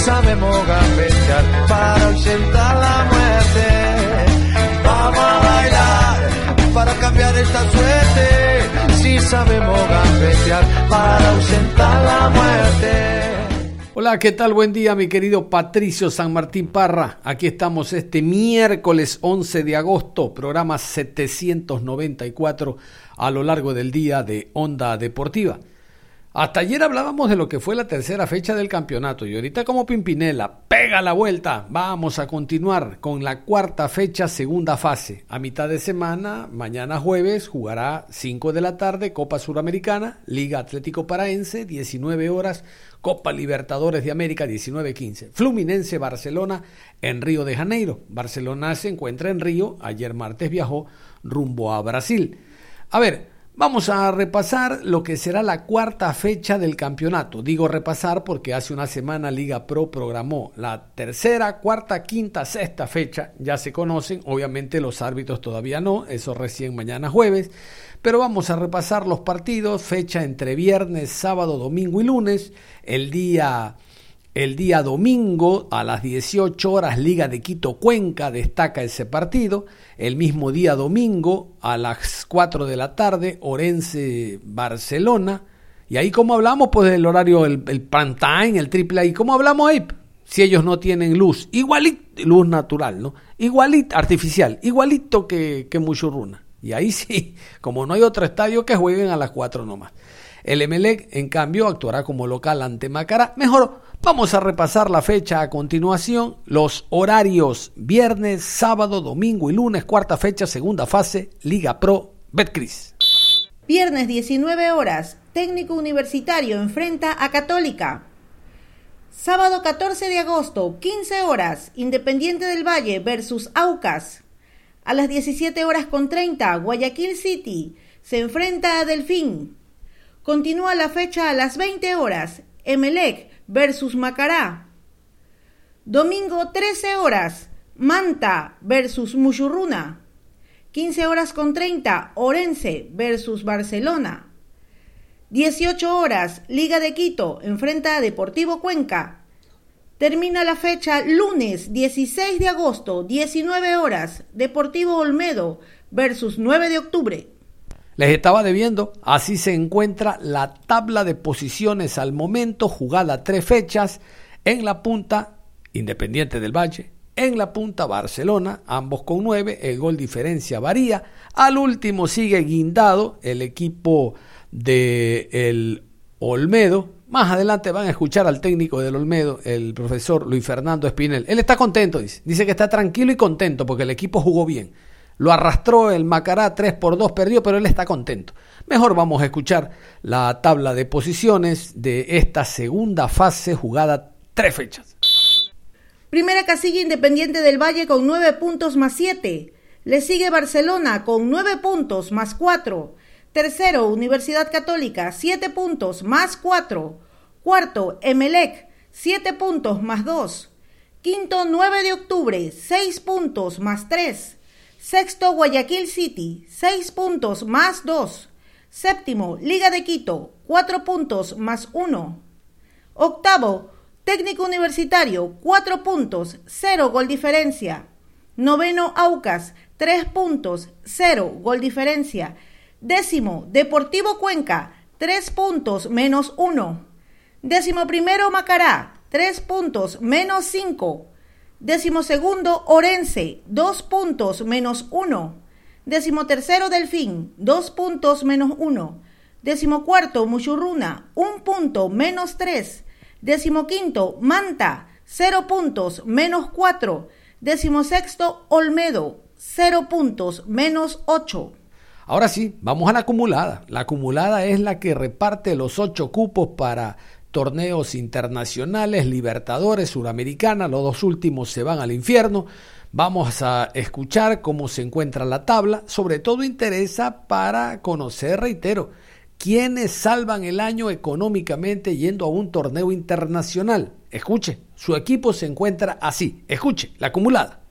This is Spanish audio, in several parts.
Sabemos gambetear para ausentar la muerte. Vamos a bailar para cambiar esta suerte. Si sabemos gambetear para ausentar la muerte. Hola, ¿qué tal? Buen día, mi querido Patricio San Martín Parra. Aquí estamos este miércoles 11 de agosto, programa 794 a lo largo del día de Onda Deportiva. Hasta ayer hablábamos de lo que fue la tercera fecha del campeonato y ahorita como Pimpinela, pega la vuelta, vamos a continuar con la cuarta fecha, segunda fase. A mitad de semana, mañana jueves, jugará 5 de la tarde Copa Suramericana, Liga Atlético Paraense, 19 horas, Copa Libertadores de América, 19-15. Fluminense Barcelona en Río de Janeiro. Barcelona se encuentra en Río, ayer martes viajó rumbo a Brasil. A ver, Vamos a repasar lo que será la cuarta fecha del campeonato. Digo repasar porque hace una semana Liga Pro programó la tercera, cuarta, quinta, sexta fecha. Ya se conocen, obviamente los árbitros todavía no, eso recién mañana jueves. Pero vamos a repasar los partidos, fecha entre viernes, sábado, domingo y lunes. El día el día domingo a las 18 horas Liga de Quito Cuenca destaca ese partido. El mismo día domingo a las 4 de la tarde Orense Barcelona. Y ahí como hablamos pues del horario, el, el el triple ahí. ¿Cómo hablamos ahí? Si ellos no tienen luz. Igualito, luz natural, ¿no? Igualito, artificial. Igualito que, que Muchurruna. Y ahí sí, como no hay otro estadio que jueguen a las 4 nomás. El Emelec, en cambio, actuará como local ante Macará. Mejor, vamos a repasar la fecha a continuación. Los horarios viernes, sábado, domingo y lunes, cuarta fecha, segunda fase, Liga Pro, Betcris. Viernes 19 horas, técnico universitario enfrenta a Católica. Sábado 14 de agosto, 15 horas, Independiente del Valle versus Aucas. A las 17 horas con 30, Guayaquil City se enfrenta a Delfín. Continúa la fecha a las 20 horas. Emelec versus Macará. Domingo 13 horas. Manta versus Muchurruna. 15 horas con 30. Orense versus Barcelona. 18 horas. Liga de Quito enfrenta a Deportivo Cuenca. Termina la fecha lunes 16 de agosto, 19 horas. Deportivo Olmedo versus 9 de octubre. Les estaba debiendo, así se encuentra la tabla de posiciones al momento, jugada tres fechas, en la punta Independiente del Valle, en la punta Barcelona, ambos con nueve, el gol diferencia varía, al último sigue guindado el equipo de Olmedo, más adelante van a escuchar al técnico del Olmedo, el profesor Luis Fernando Espinel. Él está contento, dice. Dice que está tranquilo y contento porque el equipo jugó bien. Lo arrastró el Macará 3 por 2, perdió, pero él está contento. Mejor vamos a escuchar la tabla de posiciones de esta segunda fase jugada tres fechas. Primera casilla Independiente del Valle con 9 puntos más 7. Le sigue Barcelona con 9 puntos más 4. Tercero, Universidad Católica, 7 puntos más 4. Cuarto, Emelec, 7 puntos más 2. Quinto, 9 de octubre, 6 puntos más 3. Sexto, Guayaquil City, 6 puntos más 2. Séptimo, Liga de Quito, 4 puntos más 1. Octavo, Técnico Universitario, 4 puntos, 0 gol diferencia. Noveno, Aucas, 3 puntos, 0 gol diferencia. Décimo, Deportivo Cuenca, 3 puntos menos 1. Décimo primero, Macará, 3 puntos menos 5. Décimo segundo, Orense, dos puntos menos uno. Décimo tercero, Delfín, dos puntos menos uno. Décimo cuarto, Muchurruna, un punto menos tres. Décimo quinto, Manta, cero puntos menos cuatro. Decimosexto, Olmedo, 0 puntos, menos 8. Ahora sí, vamos a la acumulada. La acumulada es la que reparte los ocho cupos para torneos internacionales, Libertadores, Suramericana, los dos últimos se van al infierno. Vamos a escuchar cómo se encuentra la tabla, sobre todo interesa para conocer, reitero, quiénes salvan el año económicamente yendo a un torneo internacional. Escuche, su equipo se encuentra así. Escuche, la acumulada.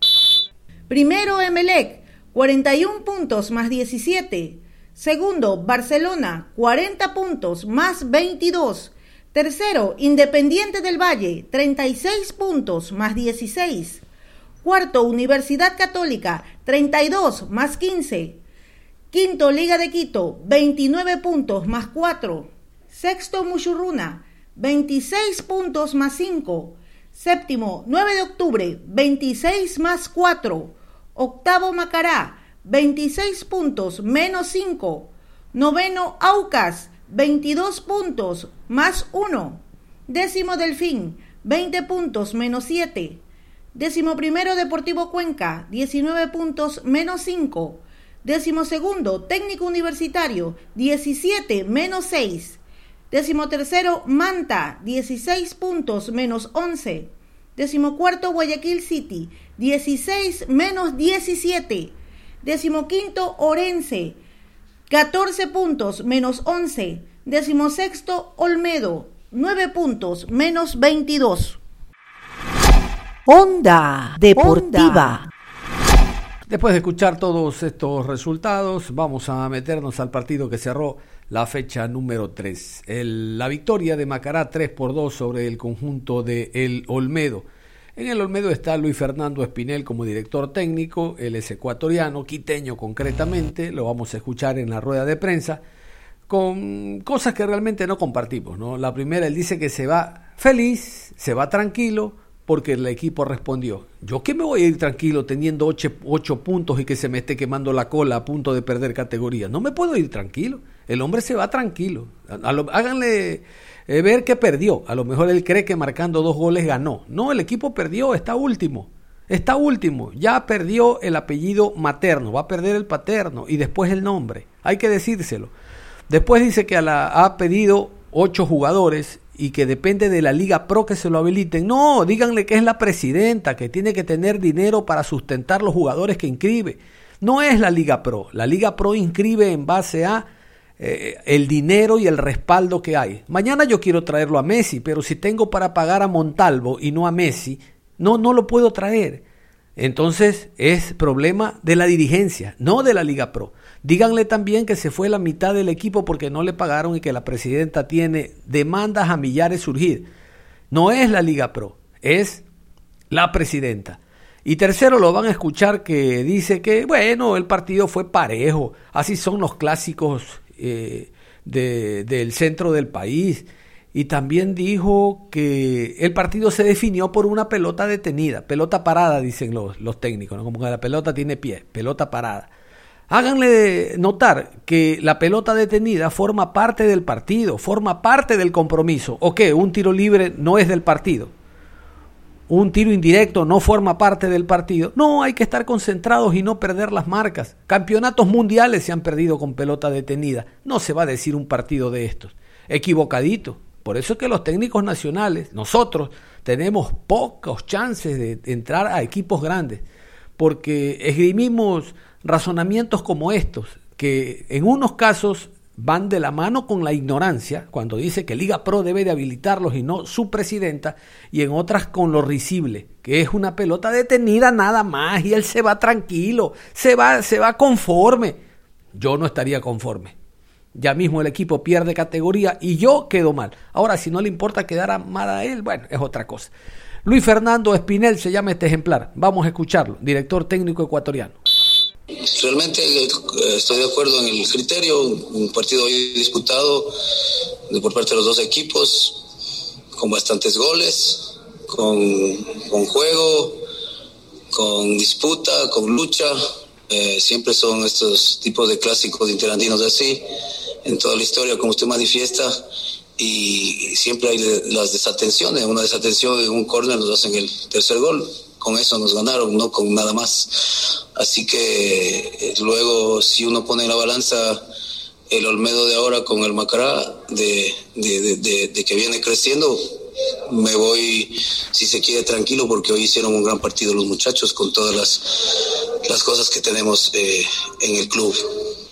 Primero Emelec, 41 puntos más 17. Segundo, Barcelona, 40 puntos más 22. Tercero, Independiente del Valle, 36 puntos más 16. Cuarto, Universidad Católica, 32 más 15. Quinto, Liga de Quito, 29 puntos más 4. Sexto, Muchurruna, 26 puntos más 5. Séptimo, 9 de octubre, 26 más 4. Octavo, Macará, 26 puntos menos 5. Noveno, Aucas, 22 puntos más 1. Décimo, Delfín, 20 puntos menos 7. Décimo primero Deportivo Cuenca, 19 puntos menos 5. Décimo segundo Técnico Universitario, 17 menos 6. Décimo tercero Manta, 16 puntos menos 11. Décimo cuarto Guayaquil City, 16 menos 17. Décimo quinto Orense, 14 puntos menos 11. Décimo sexto Olmedo, 9 puntos menos 22. Onda Deportiva. Después de escuchar todos estos resultados, vamos a meternos al partido que cerró la fecha número 3. la victoria de Macará 3 por 2 sobre el conjunto de El Olmedo. En el Olmedo está Luis Fernando Espinel como director técnico, él es ecuatoriano, quiteño concretamente, lo vamos a escuchar en la rueda de prensa, con cosas que realmente no compartimos. ¿no? La primera, él dice que se va feliz, se va tranquilo, porque el equipo respondió. Yo que me voy a ir tranquilo teniendo ocho, puntos y que se me esté quemando la cola a punto de perder categoría. No me puedo ir tranquilo. El hombre se va tranquilo. háganle eh, ver que perdió. A lo mejor él cree que marcando dos goles ganó. No, el equipo perdió, está último. Está último. Ya perdió el apellido materno, va a perder el paterno y después el nombre. Hay que decírselo. Después dice que a la, ha pedido ocho jugadores y que depende de la Liga Pro que se lo habiliten. No, díganle que es la presidenta, que tiene que tener dinero para sustentar los jugadores que inscribe. No es la Liga Pro. La Liga Pro inscribe en base a eh, el dinero y el respaldo que hay. Mañana yo quiero traerlo a Messi, pero si tengo para pagar a Montalvo y no a Messi, no, no lo puedo traer. Entonces es problema de la dirigencia, no de la Liga Pro. Díganle también que se fue la mitad del equipo porque no le pagaron y que la presidenta tiene demandas a millares surgir. No es la Liga Pro, es la presidenta. Y tercero, lo van a escuchar que dice que, bueno, el partido fue parejo, así son los clásicos eh, del centro del país. Y también dijo que el partido se definió por una pelota detenida, pelota parada, dicen los, los técnicos, como que la pelota tiene pie, pelota parada. Háganle notar que la pelota detenida forma parte del partido, forma parte del compromiso. ¿O qué? Un tiro libre no es del partido. Un tiro indirecto no forma parte del partido. No, hay que estar concentrados y no perder las marcas. Campeonatos mundiales se han perdido con pelota detenida. No se va a decir un partido de estos. Equivocadito. Por eso es que los técnicos nacionales, nosotros, tenemos pocos chances de entrar a equipos grandes. Porque esgrimimos razonamientos como estos, que en unos casos van de la mano con la ignorancia, cuando dice que Liga Pro debe de habilitarlos y no su presidenta, y en otras con lo risible, que es una pelota detenida nada más y él se va tranquilo, se va, se va conforme. Yo no estaría conforme. Ya mismo el equipo pierde categoría y yo quedo mal. Ahora, si no le importa quedar mal a él, bueno, es otra cosa. Luis Fernando Espinel se llama este ejemplar. Vamos a escucharlo, director técnico ecuatoriano. Realmente eh, estoy de acuerdo en el criterio, un partido hoy disputado por parte de los dos equipos, con bastantes goles, con, con juego, con disputa, con lucha. Eh, siempre son estos tipos de clásicos interandinos así, en toda la historia, como usted manifiesta, y siempre hay las desatenciones. Una desatención en un córner nos hacen el tercer gol con eso nos ganaron, no con nada más. Así que eh, luego, si uno pone en la balanza el Olmedo de ahora con el Macará, de, de, que viene creciendo, me voy, si se quiere, tranquilo, porque hoy hicieron un gran partido los muchachos con todas las, las cosas que tenemos eh, en el club.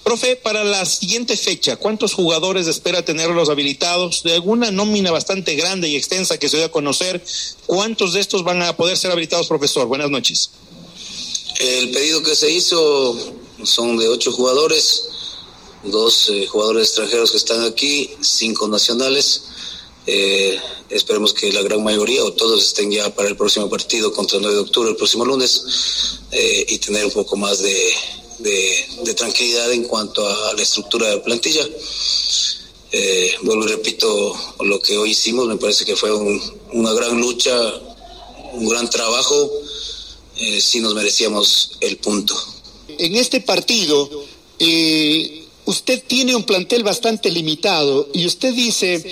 Profe, para la siguiente fecha, ¿cuántos jugadores espera tenerlos habilitados? De alguna nómina bastante grande y extensa que se dio a conocer, ¿cuántos de estos van a poder ser habilitados, profesor? Buenas noches. El pedido que se hizo son de ocho jugadores, dos eh, jugadores extranjeros que están aquí, cinco nacionales. Eh, esperemos que la gran mayoría o todos estén ya para el próximo partido contra el 9 de octubre, el próximo lunes, eh, y tener un poco más de, de, tranquilidad en cuanto a la estructura de plantilla. Eh, vuelvo y repito, lo que hoy hicimos me parece que fue una gran lucha, un gran trabajo, eh, si nos merecíamos el punto. En este partido, eh, usted tiene un plantel bastante limitado y usted dice,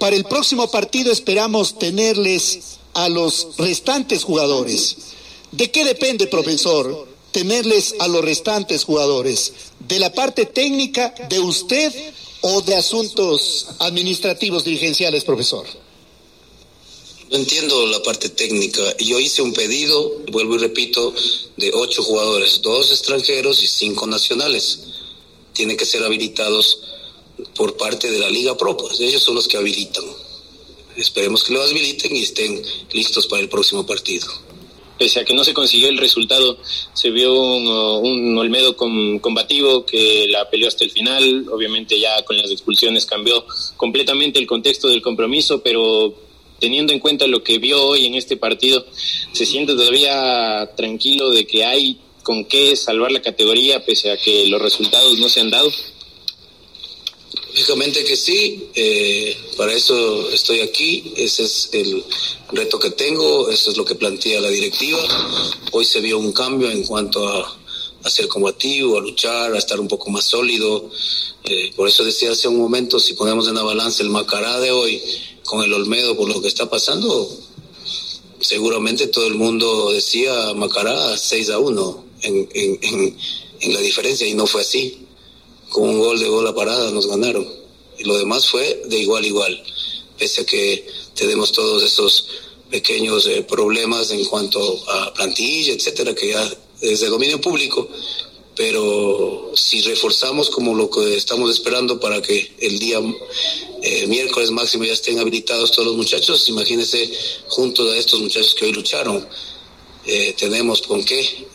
para el próximo partido esperamos tenerles a los restantes jugadores. ¿De qué depende, profesor? Tenerles a los restantes jugadores? ¿De la parte técnica de usted o de asuntos administrativos dirigenciales, profesor? No entiendo la parte técnica. Yo hice un pedido, vuelvo y repito, de ocho jugadores, dos extranjeros y cinco nacionales. Tienen que ser habilitados por parte de la Liga Pro, pues ellos son los que habilitan. Esperemos que lo habiliten y estén listos para el próximo partido pese a que no se consiguió el resultado, se vio un, Olmedo combativo que la peleó hasta el final. Obviamente ya con las expulsiones cambió completamente el contexto del compromiso, pero teniendo en cuenta lo que vio hoy en este partido, se siente todavía tranquilo de que hay con qué salvar la categoría pese a que los resultados no se han dado. Lógicamente que sí, eh, para eso estoy aquí, ese es el reto que tengo, eso es lo que plantea la directiva. Hoy se vio un cambio en cuanto a, ser combativo, a luchar, a estar un poco más sólido. Eh, por eso decía hace un momento, si ponemos en la balanza el Macará de hoy con el Olmedo por lo que está pasando, seguramente todo el mundo decía Macará 6 a 1 en, la diferencia y no fue así con un gol de bola parada nos ganaron. Y lo demás fue de igual a igual, pese a que tenemos todos esos pequeños eh, problemas en cuanto a plantilla, etcétera, que ya es de dominio público, pero si reforzamos como lo que estamos esperando para que el día eh, miércoles máximo ya estén habilitados todos los muchachos, imagínense junto a estos muchachos que hoy lucharon, eh, tenemos con qué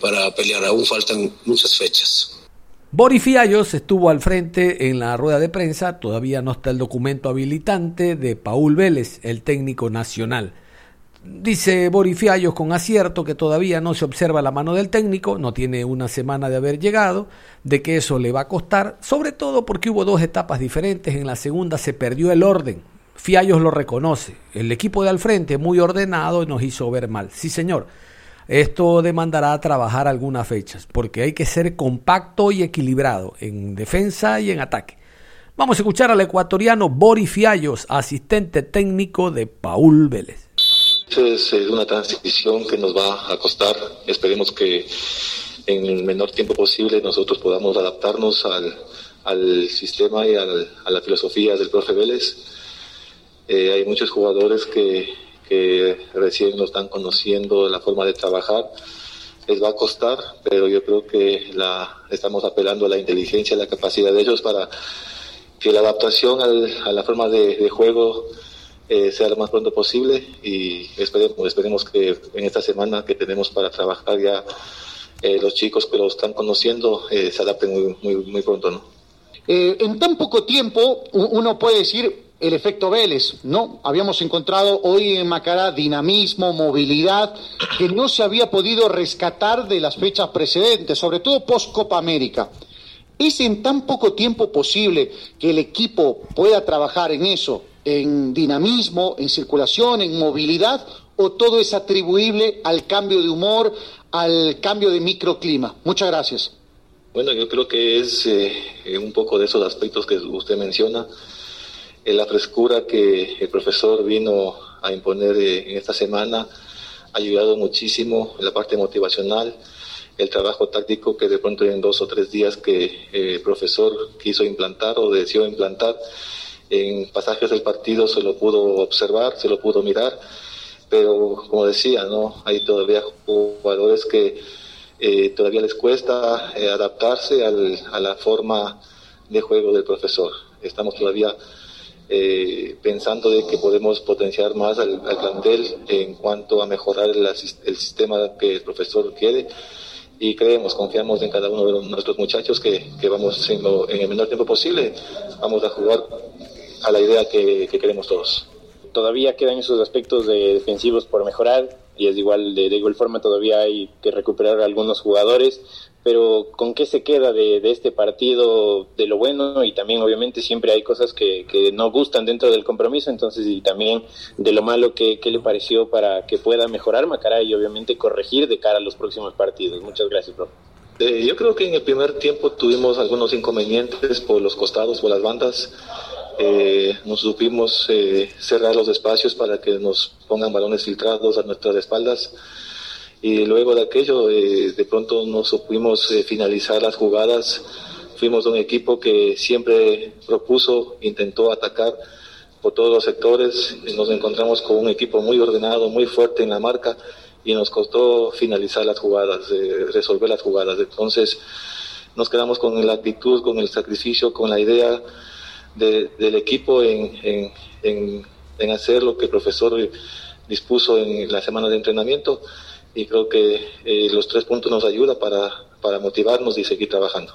para pelear, aún faltan muchas fechas. Boris Fiallos estuvo al frente en la rueda de prensa, todavía no está el documento habilitante de Paul Vélez, el técnico nacional. Dice Boris Fiallos con acierto que todavía no se observa la mano del técnico, no tiene una semana de haber llegado, de que eso le va a costar, sobre todo porque hubo dos etapas diferentes, en la segunda se perdió el orden, Fiallos lo reconoce, el equipo de al frente muy ordenado nos hizo ver mal, sí señor, esto demandará trabajar algunas fechas, porque hay que ser compacto y equilibrado en defensa y en ataque. Vamos a escuchar al ecuatoriano Boris Fiallos, asistente técnico de Paul Vélez. Es una transición que nos va a costar. Esperemos que en el menor tiempo posible nosotros podamos adaptarnos al, sistema y a la filosofía del profe Vélez. Eh, hay muchos jugadores que que recién lo están conociendo, la forma de trabajar, les va a costar, pero yo creo que la, estamos apelando a la inteligencia, a la capacidad de ellos para que la adaptación a la forma de, juego eh, sea lo más pronto posible y esperemos, esperemos que en esta semana que tenemos para trabajar ya eh, los chicos que lo están conociendo eh, se adapten muy, muy, muy pronto, ¿no? en tan poco tiempo uno puede decir el efecto Vélez, ¿no? Habíamos encontrado hoy en Macará dinamismo, movilidad, que no se había podido rescatar de las fechas precedentes, sobre todo post Copa América. ¿Es en tan poco tiempo posible que el equipo pueda trabajar en eso, en dinamismo, en circulación, en movilidad, o todo es atribuible al cambio de humor, al cambio de microclima? Muchas gracias. Bueno, yo creo que es eh, un poco de esos aspectos que usted menciona la frescura que el profesor vino a imponer eh, en esta semana ayudado muchísimo en la parte motivacional, el trabajo táctico que de pronto en dos o tres días que eh, el profesor quiso implantar o decidió implantar, en pasajes del partido se lo pudo observar, se lo pudo mirar, pero como decía, no hay todavía jugadores que eh, todavía les cuesta eh, adaptarse al, a la forma de juego del profesor. Estamos todavía eh, pensando de que podemos potenciar más al, plantel en cuanto a mejorar el, sistema que el profesor quiere. Y creemos, confiamos en cada uno de nuestros muchachos que, que vamos en, en, el menor tiempo posible, vamos a jugar a la idea que, que queremos todos. Todavía quedan esos aspectos de defensivos por mejorar y es igual de, de igual forma todavía hay que recuperar algunos jugadores pero ¿con qué se queda de, este partido de lo bueno? Y también obviamente siempre hay cosas que, que no gustan dentro del compromiso, entonces y también de lo malo que, que le pareció para que pueda mejorar Macará y obviamente corregir de cara a los próximos partidos. Muchas gracias, profe. Eh, yo creo que en el primer tiempo tuvimos algunos inconvenientes por los costados, por las bandas. Eh, nos supimos eh, cerrar los espacios para que nos pongan balones filtrados a nuestras espaldas y luego de aquello eh, de pronto no supimos eh, finalizar las jugadas. Fuimos un equipo que siempre propuso, intentó atacar por todos los sectores. Nos encontramos con un equipo muy ordenado, muy fuerte en la marca y nos costó finalizar las jugadas, eh, resolver las jugadas. Entonces nos quedamos con la actitud, con el sacrificio, con la idea del equipo en, en, en, en hacer lo que el profesor dispuso en la semana de entrenamiento y creo que eh, los tres puntos nos ayudan para, para motivarnos y seguir trabajando.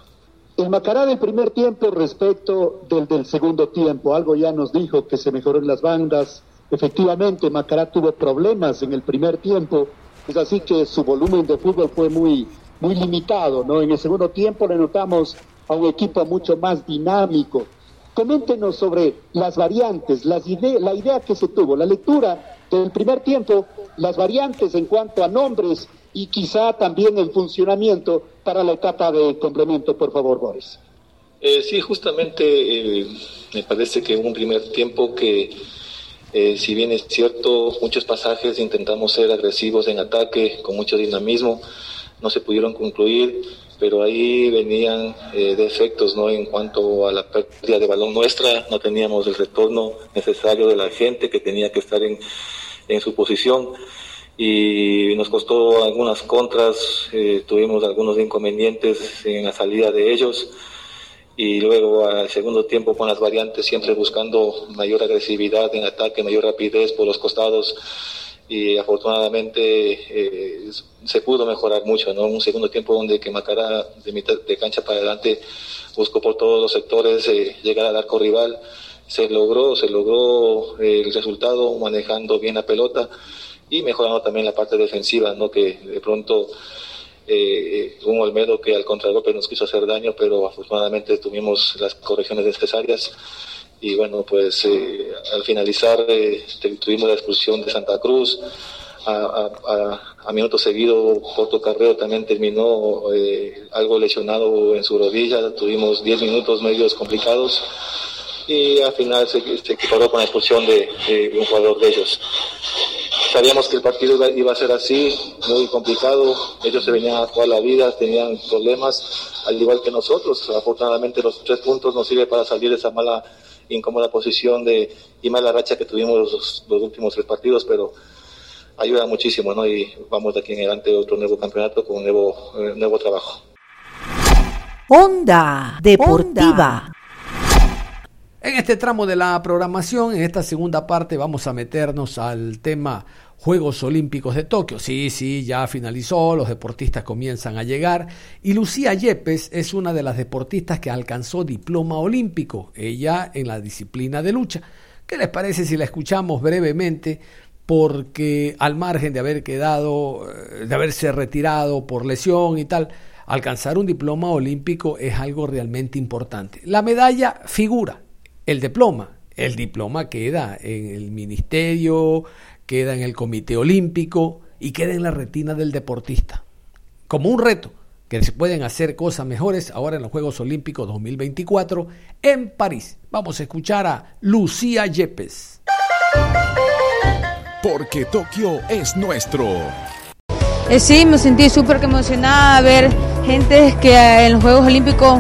El Macará del primer tiempo respecto del del segundo tiempo, algo ya nos dijo que se mejoró en las bandas. Efectivamente, Macará tuvo problemas en el primer tiempo, es así que su volumen de fútbol fue muy, muy limitado, ¿no? En el segundo tiempo le notamos a un equipo mucho más dinámico. Coméntenos sobre las variantes, las la idea que se tuvo, la lectura del primer tiempo las variantes en cuanto a nombres y quizá también el funcionamiento para la etapa de complemento, por favor, Boris. Eh, sí, justamente eh, me parece que un primer tiempo que, eh, si bien es cierto, muchos pasajes intentamos ser agresivos en ataque, con mucho dinamismo, no se pudieron concluir, pero ahí venían defectos ¿no? en cuanto a la pérdida de balón nuestra, no teníamos el retorno necesario de la gente que tenía que estar en en su posición y nos costó algunas contras, eh, tuvimos algunos inconvenientes en la salida de ellos y luego al segundo tiempo con las variantes siempre buscando mayor agresividad en ataque, mayor rapidez por los costados y afortunadamente eh, se pudo mejorar mucho, ¿no? Un segundo tiempo donde que Macará de mitad de cancha para adelante buscó por todos los sectores eh, llegar al arco rival se logró, se logró eh, el resultado manejando bien la pelota y mejorando también la parte defensiva, ¿no? que de pronto eh, un Olmedo que al contragolpe nos quiso hacer daño, pero afortunadamente tuvimos las correcciones necesarias. Y bueno, pues eh, al finalizar eh, tuvimos la expulsión de Santa Cruz, a, a, a, minuto seguido Porto Carrero también terminó algo lesionado en su rodilla, tuvimos 10 minutos medios complicados y al final se, se equiparó con la expulsión de, de, un jugador de ellos. Sabíamos que el partido iba, iba, a ser así, muy complicado, ellos se venían a jugar la vida, tenían problemas, al igual que nosotros. Afortunadamente los tres puntos nos sirven para salir de esa mala, incómoda posición de, y mala racha que tuvimos los, los últimos tres partidos, pero ayuda muchísimo, ¿no? Y vamos de aquí en adelante a otro nuevo campeonato con un nuevo, eh, nuevo trabajo. Onda Deportiva. En este tramo de la programación, en esta segunda parte, vamos a meternos al tema Juegos Olímpicos de Tokio. Sí, sí, ya finalizó, los deportistas comienzan a llegar y Lucía Yepes es una de las deportistas que alcanzó diploma olímpico, ella en la disciplina de lucha. ¿Qué les parece si la escuchamos brevemente? Porque al margen de haber quedado, de haberse retirado por lesión y tal, alcanzar un diploma olímpico es algo realmente importante. La medalla figura, el diploma. El diploma queda en el ministerio, queda en el comité olímpico y queda en la retina del deportista. Como un reto, que se pueden hacer cosas mejores ahora en los Juegos Olímpicos 2024 en París. Vamos a escuchar a Lucía Yepes. porque Tokio es nuestro. Eh, sí, me sentí súper emocionada ver gente que en los Juegos Olímpicos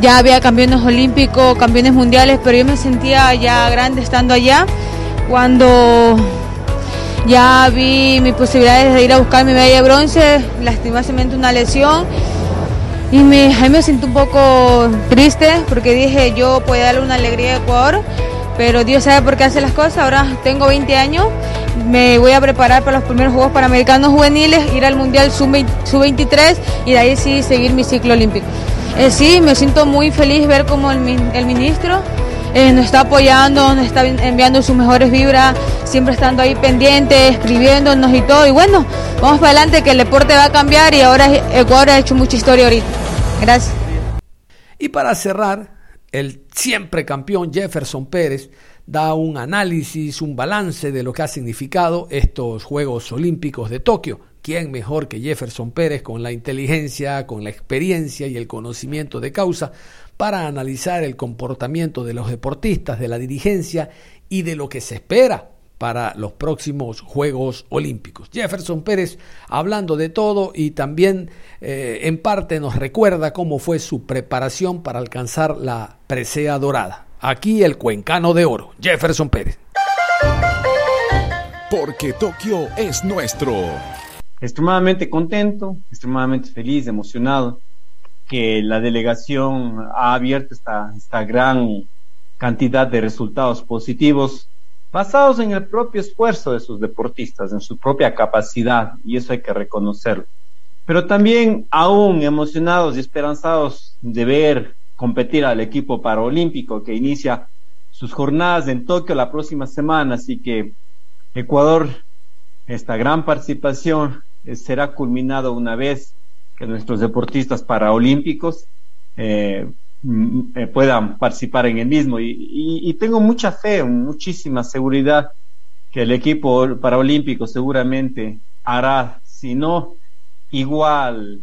ya había campeones olímpicos, campeones mundiales, pero yo me sentía ya grande estando allá cuando ya vi mis posibilidades de ir a buscar mi medalla de bronce, lastimosamente una lesión. Y me, ahí me sentí un poco triste porque dije yo puedo darle una alegría a Ecuador, pero Dios sabe por qué hace las cosas. Ahora tengo 20 años, me voy a preparar para los primeros Juegos Panamericanos Juveniles, ir al Mundial Sub-23 y de ahí sí seguir mi ciclo olímpico. Eh, sí, me siento muy feliz ver cómo el, el ministro eh, nos está apoyando, nos está enviando sus mejores vibras, siempre estando ahí pendiente, escribiéndonos y todo. Y bueno, vamos para adelante que el deporte va a cambiar y ahora Ecuador ha hecho mucha historia ahorita. Gracias. Y para cerrar, el siempre campeón Jefferson Pérez da un análisis, un balance de lo que ha significado estos Juegos Olímpicos de Tokio. ¿Quién mejor que Jefferson Pérez con la inteligencia, con la experiencia y el conocimiento de causa para analizar el comportamiento de los deportistas, de la dirigencia y de lo que se espera para los próximos Juegos Olímpicos. Jefferson Pérez hablando de todo y también eh, en parte nos recuerda cómo fue su preparación para alcanzar la presea dorada. Aquí el cuencano de oro, Jefferson Pérez. Porque Tokio es nuestro. Extremadamente contento, extremadamente feliz, emocionado que la delegación ha abierto esta, esta gran cantidad de resultados positivos basados en el propio esfuerzo de sus deportistas, en su propia capacidad, y eso hay que reconocerlo. Pero también aún emocionados y esperanzados de ver competir al equipo paraolímpico que inicia sus jornadas en Tokio la próxima semana, así que Ecuador, esta gran participación eh, será culminado una vez que nuestros deportistas paraolímpicos eh, eh, puedan participar en el mismo. Y, tengo mucha fe, muchísima seguridad que el equipo paraolímpico seguramente hará, si no igual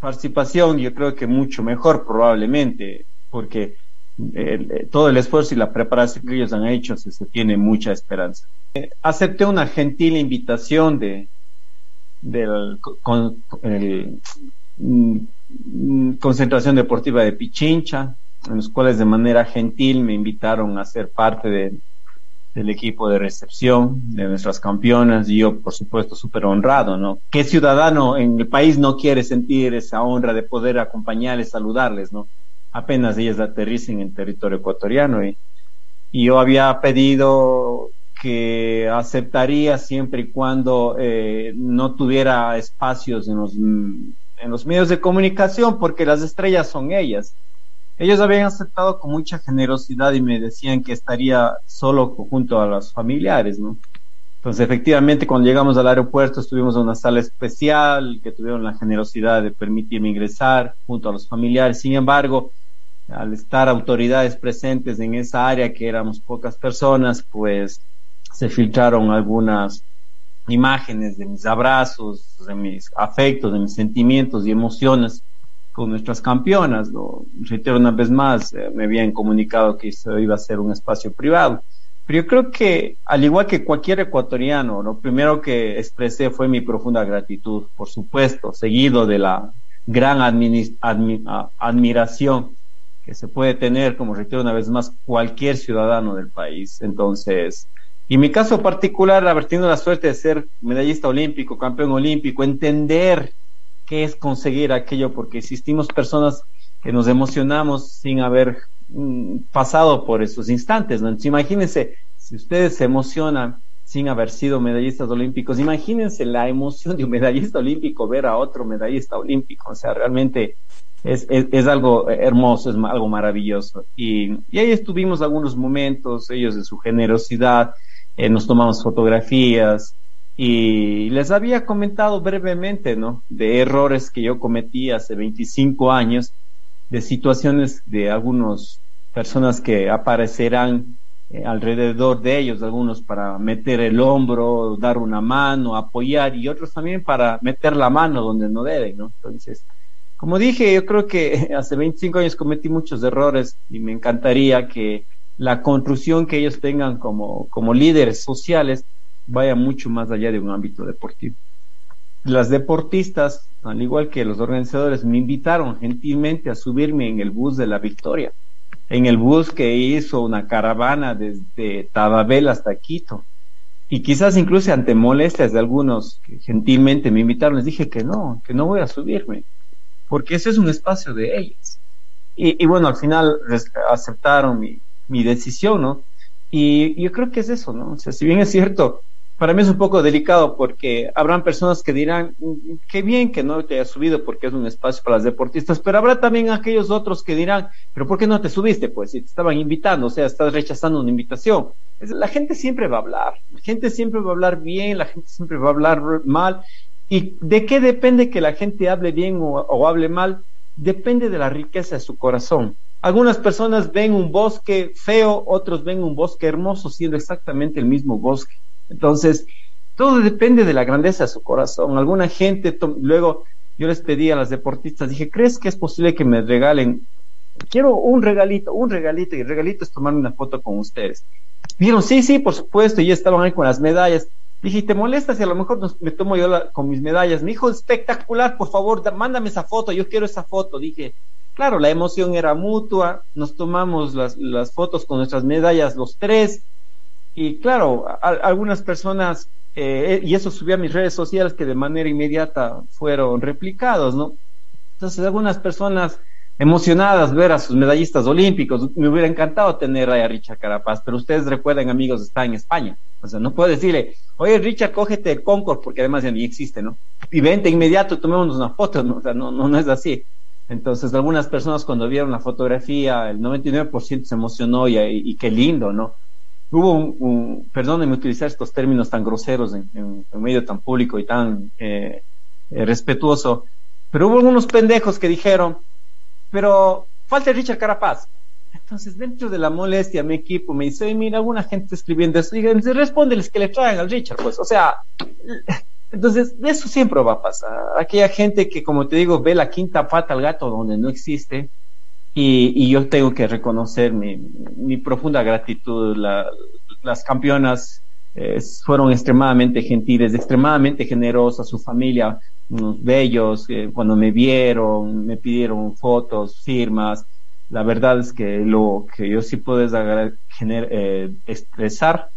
participación, yo creo que mucho mejor probablemente, porque eh, todo el esfuerzo y la preparación que ellos han hecho se, tiene mucha esperanza. acepté una gentil invitación de, del con, el, mm, concentración deportiva de Pichincha, en los cuales de manera gentil me invitaron a ser parte de, del equipo de recepción de nuestras campeonas y yo por supuesto súper honrado, ¿no? ¿Qué ciudadano en el país no quiere sentir esa honra de poder acompañarles, saludarles, ¿no? Apenas ellas aterricen en territorio ecuatoriano y, yo había pedido que aceptaría siempre y cuando eh, no tuviera espacios en los, en los medios de comunicación, porque las estrellas son ellas. Ellos habían aceptado con mucha generosidad y me decían que estaría solo junto a los familiares, ¿no? Entonces, efectivamente, cuando llegamos al aeropuerto, estuvimos en una sala especial que tuvieron la generosidad de permitirme ingresar junto a los familiares. Sin embargo, al estar autoridades presentes en esa área, que éramos pocas personas, pues se filtraron algunas imágenes de mis abrazos, de mis afectos, de mis sentimientos y emociones con nuestras campeonas. Lo reitero una vez más, eh, me habían comunicado que esto iba a ser un espacio privado. Pero yo creo que, al igual que cualquier ecuatoriano, lo primero que expresé fue mi profunda gratitud, por supuesto, seguido de la gran admiración que se puede tener, como reitero una vez más, cualquier ciudadano del país. Entonces, y mi caso particular, haber la suerte de ser medallista olímpico, campeón olímpico, entender qué es conseguir aquello, porque existimos personas que nos emocionamos sin haber mm, pasado por esos instantes. ¿no? imagínense, si ustedes se emocionan sin haber sido medallistas olímpicos, imagínense la emoción de un medallista olímpico ver a otro medallista olímpico. O sea, realmente es, es, algo hermoso, es algo maravilloso. Y ahí estuvimos algunos momentos, ellos de su generosidad, eh, nos tomamos fotografías y les había comentado brevemente, ¿no? De errores que yo cometí hace 25 años, de situaciones de algunas personas que aparecerán eh, alrededor de ellos, algunos para meter el hombro, dar una mano, apoyar y otros también para meter la mano donde no deben, ¿no? Entonces, como dije, yo creo que hace 25 años cometí muchos errores y me encantaría que la construcción que ellos tengan como, como líderes sociales vaya mucho más allá de un ámbito deportivo. Las deportistas, al igual que los organizadores, me invitaron gentilmente a subirme en el bus de la Victoria, en el bus que hizo una caravana desde Tababel hasta Quito. Y quizás incluso ante molestias de algunos que gentilmente me invitaron, les dije que no, que no voy a subirme, porque ese es un espacio de ellas. Y, bueno, al final aceptaron mi, mi decisión, ¿no? Y yo creo que es eso, ¿no? O sea, si bien es cierto, para mí es un poco delicado porque habrán personas que dirán, qué bien que no te hayas subido porque es un espacio para las deportistas, pero habrá también aquellos otros que dirán, pero ¿por qué no te subiste? Pues si te estaban invitando, o sea, estás rechazando una invitación. La gente siempre va a hablar, la gente siempre va a hablar bien, la gente siempre va a hablar mal. ¿Y de qué depende que la gente hable bien o hable mal? Depende de la riqueza de su corazón. Algunas personas ven un bosque feo, otros ven un bosque hermoso siendo exactamente el mismo bosque. Entonces, todo depende de la grandeza de su corazón. Alguna gente, luego yo les pedí a las deportistas, dije, ¿crees que es posible que me regalen? Quiero un regalito, un regalito, y el regalito es tomarme una foto con ustedes. Dijeron, sí, sí, por supuesto, y ya estaban ahí con las medallas. Dije, ¿te molesta si a lo mejor me tomo yo con mis medallas? Me dijo, espectacular, por favor, mándame esa foto, yo quiero esa foto. Dije, claro, la emoción era mutua, nos tomamos las, las fotos con nuestras medallas los tres, y claro, algunas personas, eh, y eso subí a mis redes sociales que de manera inmediata fueron replicados, ¿no? Entonces, algunas personas emocionadas ver a sus medallistas olímpicos, me hubiera encantado tener a Richard Carapaz, pero ustedes recuerden, amigos, está en España. O sea, no puedo decirle, oye, Richard, cógete el Concord, porque además ya ni existe, ¿no? Y vente inmediato, tomémonos una foto, ¿no? O sea, no, no, no es así. Entonces, algunas personas cuando vieron la fotografía, el 99% se emocionó y, y, qué lindo, ¿no? hubo un, perdónenme utilizar estos términos tan groseros en, un medio tan público y tan eh, eh, respetuoso, pero hubo algunos pendejos que dijeron, pero falta Richard Carapaz. Entonces, dentro de la molestia, mi equipo me dice, mira, alguna gente escribiendo eso, y respóndeles que le traigan al Richard, pues, o sea, entonces, eso siempre va a pasar. Aquella gente que, como te digo, ve la quinta pata al gato donde no existe, y, yo tengo que reconocer mi, profunda gratitud. las campeonas eh, fueron extremadamente gentiles, extremadamente generosas, su familia, unos bellos, eh, cuando me vieron, me pidieron fotos, firmas. La verdad es que lo que yo sí puedo es eh, expresar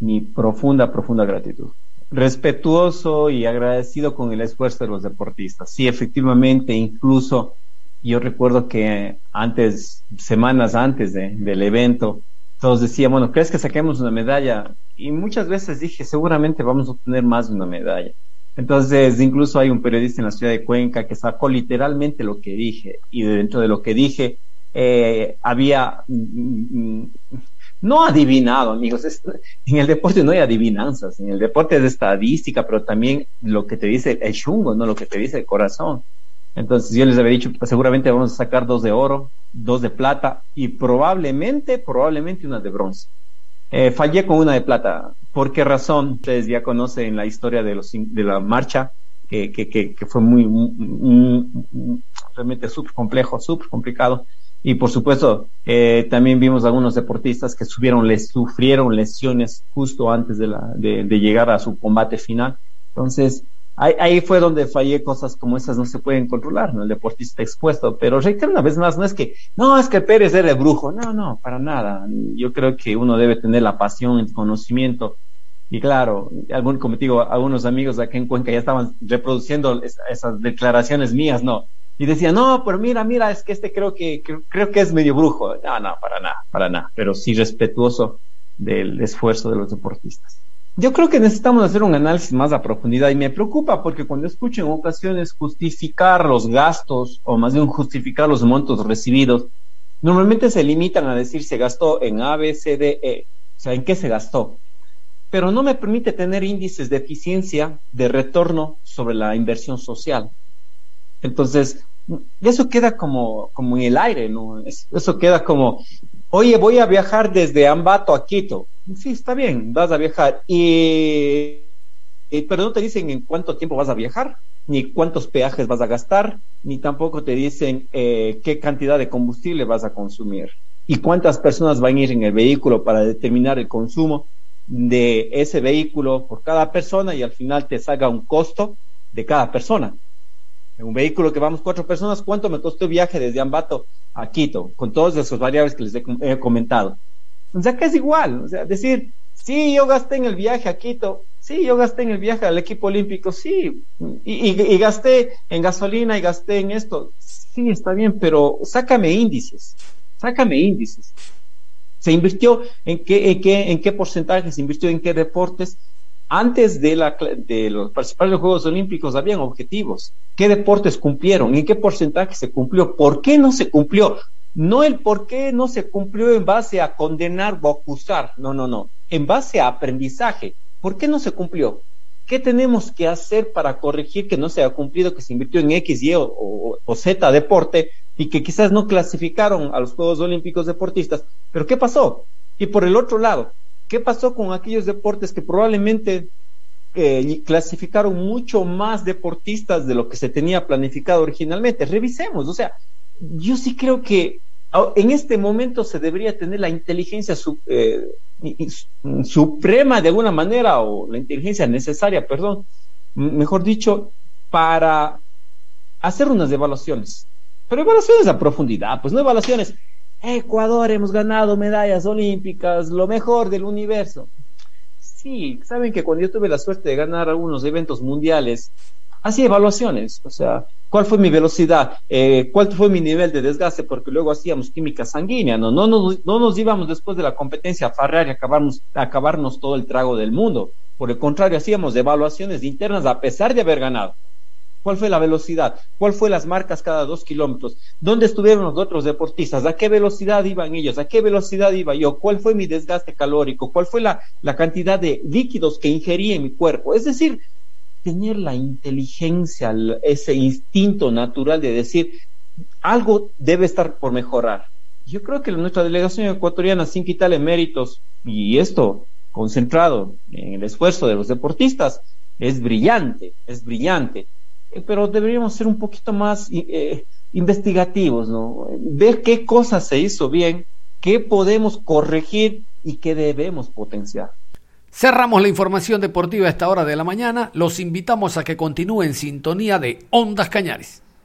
mi profunda, profunda gratitud respetuoso y agradecido con el esfuerzo de los deportistas. Sí, efectivamente, incluso yo recuerdo que antes, semanas antes del evento, todos decían, bueno, ¿crees que saquemos una medalla? Y muchas veces dije, seguramente vamos a obtener más de una medalla. Entonces, incluso hay un periodista en la ciudad de Cuenca que sacó literalmente lo que dije. Y dentro de lo que dije, eh, había mm, mm, no adivinado, amigos. en el deporte no hay adivinanzas. En el deporte es estadística, pero también lo que te dice el chungo, no lo que te dice el corazón. Entonces yo les había dicho, pues, seguramente vamos a sacar dos de oro, dos de plata y probablemente, probablemente una de bronce. Eh, fallé con una de plata. ¿Por qué razón? Ustedes ya conocen la historia de, los, la marcha, que, que, que, fue muy, realmente súper complejo, súper complicado. Y por supuesto, eh, también vimos algunos deportistas que subieron, les sufrieron lesiones justo antes de, la, de, de llegar a su combate final. Entonces, ahí, fue donde fallé cosas como esas no se pueden controlar, ¿no? El deportista expuesto. Pero reitero una vez más, no es que, no, es que Pérez era el brujo. No, no, para nada. Yo creo que uno debe tener la pasión, el conocimiento. Y claro, algún, como digo, algunos amigos aquí en Cuenca ya estaban reproduciendo esas declaraciones mías, ¿no? Y decían, no, pero mira, mira, es que este creo que, creo que es medio brujo. No, no, para nada, para nada. Pero sí respetuoso del esfuerzo de los deportistas. Yo creo que necesitamos hacer un análisis más a profundidad y me preocupa porque cuando escucho en ocasiones justificar los gastos o más bien justificar los montos recibidos, normalmente se limitan a decir se gastó en A, B, C, D, E, o sea, en qué se gastó. Pero no me permite tener índices de eficiencia de retorno sobre la inversión social. Entonces, eso queda como, como en el aire, ¿no? Eso queda como, oye, voy a viajar desde Ambato a Quito sí, está bien, vas a viajar. Y, pero no te dicen en cuánto tiempo vas a viajar, ni cuántos peajes vas a gastar, ni tampoco te dicen eh, qué cantidad de combustible vas a consumir y cuántas personas van a ir en el vehículo para determinar el consumo. de ese vehículo por cada persona y al final te salga un costo de cada persona. Un vehículo que vamos cuatro personas, ¿cuánto me costó el viaje desde Ambato a Quito? Con todas esas variables que les he, comentado. O sea, que es igual. O sea, decir, sí, yo gasté en el viaje a Quito, sí, yo gasté en el viaje al equipo olímpico, sí, y, gasté en gasolina y gasté en esto, sí, está bien, pero sácame índices, sácame índices. ¿Se invirtió en qué, en qué, en qué porcentaje? ¿Se invirtió en qué deportes? Antes de, la, de los, participar en los Juegos Olímpicos habían objetivos. ¿Qué deportes cumplieron? ¿En qué porcentaje se cumplió? ¿Por qué no se cumplió? No el por qué no se cumplió en base a condenar o acusar. No, no, no. En base a aprendizaje. ¿Por qué no se cumplió? ¿Qué tenemos que hacer para corregir que no se haya cumplido, que se invirtió en X, Y o Z deporte y que quizás no clasificaron a los Juegos Olímpicos deportistas? Pero ¿qué pasó? Y por el otro lado, ¿Qué pasó con aquellos deportes que probablemente eh, clasificaron mucho más deportistas de lo que se tenía planificado originalmente? Revisemos, o sea, yo sí creo que en este momento se debería tener la inteligencia eh, suprema de alguna manera, o la inteligencia necesaria, perdón, mejor dicho, para hacer unas evaluaciones. Pero evaluaciones a profundidad, pues no evaluaciones Ecuador hemos ganado medallas olímpicas, lo mejor del universo. Sí, saben que cuando yo tuve la suerte de ganar algunos eventos mundiales, hacía evaluaciones, o sea, cuál fue mi velocidad, eh, cuál fue mi nivel de desgaste, porque luego hacíamos química sanguínea, no, no, nos, no nos íbamos después de la competencia a farrear y acabarnos, a acabarnos todo el trago del mundo. Por el contrario, hacíamos evaluaciones internas a pesar de haber ganado. ¿Cuál fue la velocidad? ¿Cuál fue las marcas cada dos kilómetros? ¿Dónde estuvieron los otros deportistas? ¿A qué velocidad iban ellos? ¿A qué velocidad iba yo? ¿Cuál fue mi desgaste calórico? ¿Cuál fue la, la cantidad de líquidos que ingerí en mi cuerpo? Es decir, tener la inteligencia, ese instinto natural de decir, algo debe estar por mejorar. Yo creo que nuestra delegación ecuatoriana, sin quitarle méritos, y esto concentrado en el esfuerzo de los deportistas, es brillante, es brillante pero deberíamos ser un poquito más eh, investigativos, ¿no? Ver qué cosas se hizo bien, qué podemos corregir y qué debemos potenciar. Cerramos la información deportiva a esta hora de la mañana. Los invitamos a que continúen en sintonía de Ondas Cañares.